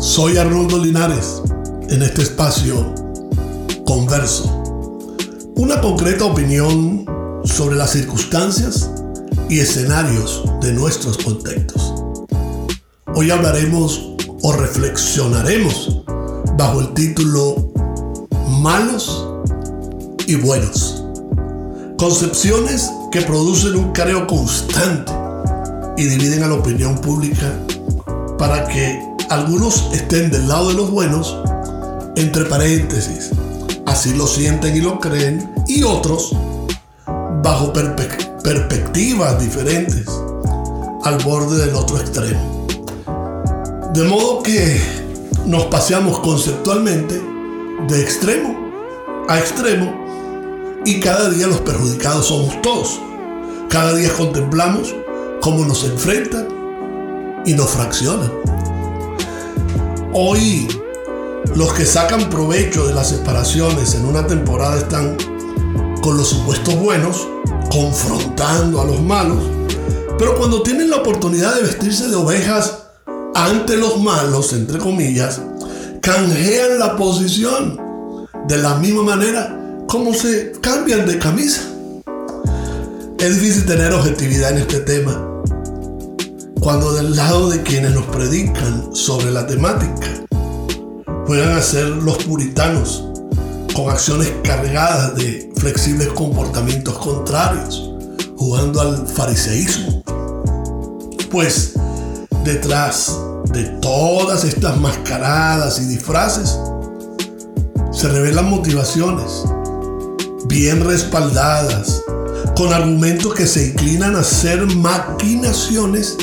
Soy Arnoldo Linares. En este espacio converso una concreta opinión sobre las circunstancias y escenarios de nuestros contextos. Hoy hablaremos o reflexionaremos bajo el título Malos y Buenos. Concepciones que producen un careo constante y dividen a la opinión pública para que algunos estén del lado de los buenos, entre paréntesis, así lo sienten y lo creen, y otros bajo perspectivas diferentes al borde del otro extremo. De modo que nos paseamos conceptualmente de extremo a extremo y cada día los perjudicados somos todos. Cada día contemplamos cómo nos enfrentan y nos fraccionan. Hoy los que sacan provecho de las separaciones en una temporada están con los supuestos buenos, confrontando a los malos, pero cuando tienen la oportunidad de vestirse de ovejas ante los malos, entre comillas, canjean la posición de la misma manera como se cambian de camisa. Es difícil tener objetividad en este tema, cuando del lado de quienes nos predican sobre la temática puedan ser los puritanos con acciones cargadas de flexibles comportamientos contrarios, jugando al fariseísmo. Pues detrás de todas estas mascaradas y disfraces se revelan motivaciones bien respaldadas, con argumentos que se inclinan a ser maquinaciones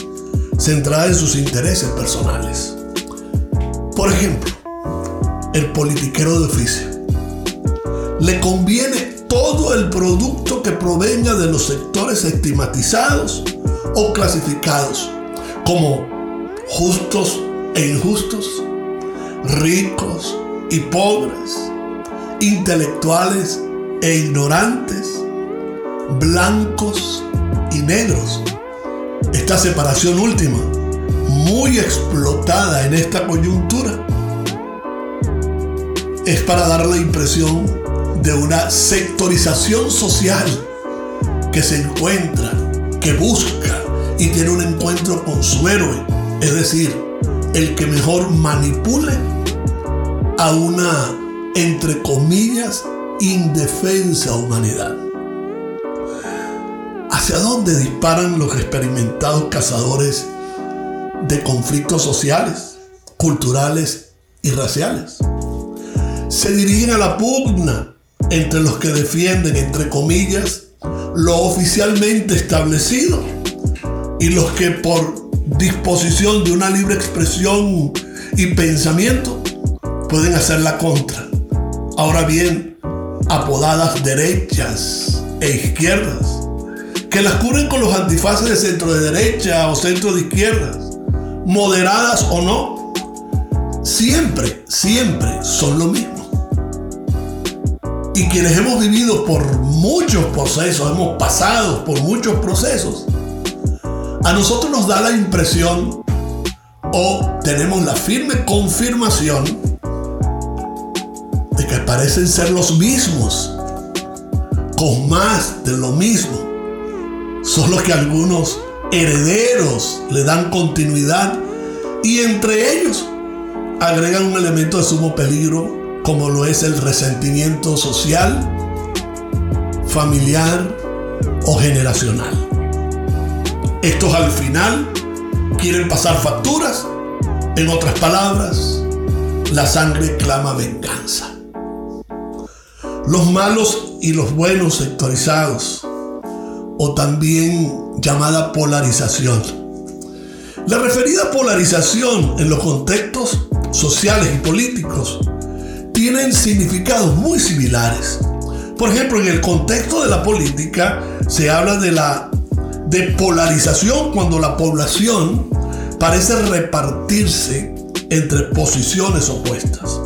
centrada en sus intereses personales. Por ejemplo, el politiquero de oficio. Le conviene todo el producto que provenga de los sectores estigmatizados o clasificados como justos e injustos, ricos y pobres, intelectuales e ignorantes, blancos y negros esta separación última, muy explotada en esta coyuntura, es para dar la impresión de una sectorización social que se encuentra, que busca y tiene un encuentro con su héroe, es decir, el que mejor manipule a una, entre comillas, indefensa humanidad. ¿Hacia dónde disparan los experimentados cazadores de conflictos sociales, culturales y raciales? Se dirigen a la pugna entre los que defienden, entre comillas, lo oficialmente establecido y los que por disposición de una libre expresión y pensamiento pueden hacer la contra. Ahora bien, apodadas derechas e izquierdas que las cubren con los antifaces de centro de derecha o centro de izquierda, moderadas o no, siempre, siempre son lo mismo. Y quienes hemos vivido por muchos procesos, hemos pasado por muchos procesos, a nosotros nos da la impresión o tenemos la firme confirmación de que parecen ser los mismos, con más de lo mismo solo que algunos herederos le dan continuidad y entre ellos agregan un elemento de sumo peligro como lo es el resentimiento social, familiar o generacional. Estos al final quieren pasar facturas, en otras palabras, la sangre clama venganza. Los malos y los buenos sectorizados o también llamada polarización. La referida polarización en los contextos sociales y políticos tienen significados muy similares. Por ejemplo, en el contexto de la política se habla de la de polarización cuando la población parece repartirse entre posiciones opuestas.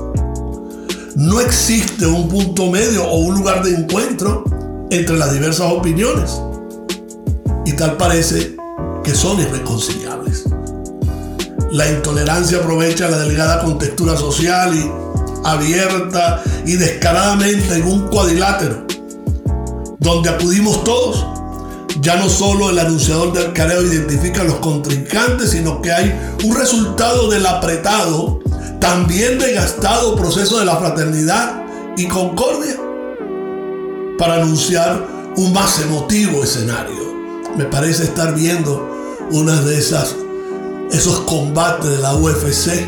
No existe un punto medio o un lugar de encuentro entre las diversas opiniones y tal parece que son irreconciliables. La intolerancia aprovecha la delgada contextura social y abierta y descaradamente en un cuadrilátero, donde acudimos todos. Ya no solo el anunciador del careo identifica a los contrincantes, sino que hay un resultado del apretado, también desgastado proceso de la fraternidad y concordia para anunciar un más emotivo escenario. Me parece estar viendo una de esas esos combates de la UFC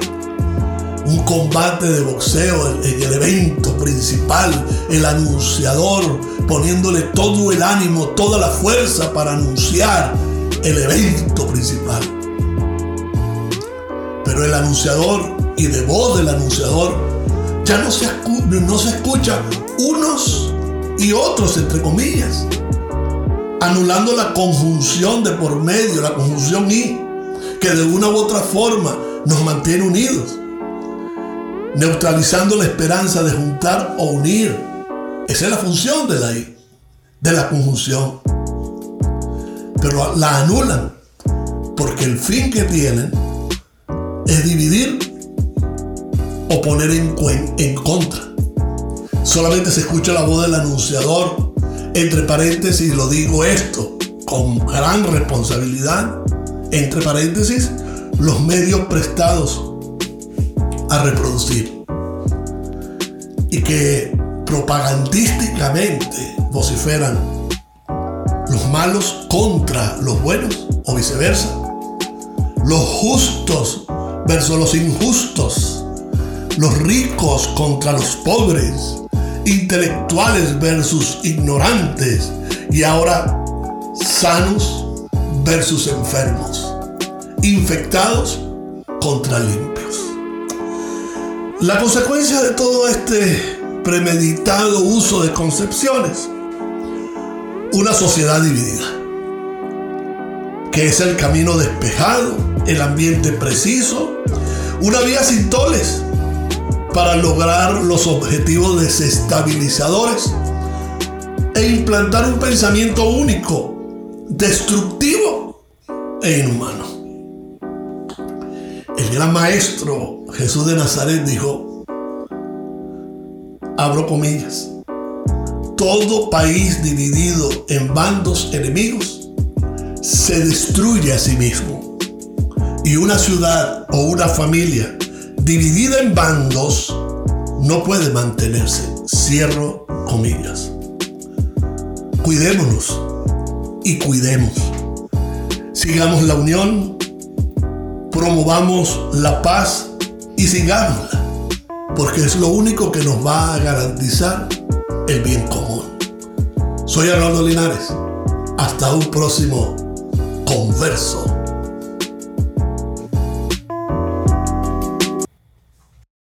un combate de boxeo en el evento principal, el anunciador poniéndole todo el ánimo, toda la fuerza para anunciar el evento principal. Pero el anunciador y de voz del anunciador ya no se, no se escucha unos y otros entre comillas, anulando la conjunción de por medio, la conjunción y, que de una u otra forma nos mantiene unidos neutralizando la esperanza de juntar o unir. Esa es la función de la de la conjunción. Pero la anulan porque el fin que tienen es dividir o poner en, en contra. Solamente se escucha la voz del anunciador. Entre paréntesis, lo digo esto con gran responsabilidad. Entre paréntesis, los medios prestados a reproducir. Y que propagandísticamente vociferan los malos contra los buenos o viceversa. Los justos versus los injustos. Los ricos contra los pobres. Intelectuales versus ignorantes. Y ahora sanos versus enfermos. Infectados contra limpios. La consecuencia de todo este premeditado uso de concepciones, una sociedad dividida, que es el camino despejado, el ambiente preciso, una vía sin toles para lograr los objetivos desestabilizadores e implantar un pensamiento único, destructivo e inhumano. El gran maestro Jesús de Nazaret dijo, abro comillas, todo país dividido en bandos enemigos se destruye a sí mismo. Y una ciudad o una familia dividida en bandos no puede mantenerse. Cierro comillas. Cuidémonos y cuidemos. Sigamos la unión promovamos la paz y sigámosla, porque es lo único que nos va a garantizar el bien común. Soy Arnoldo Linares. Hasta un próximo converso.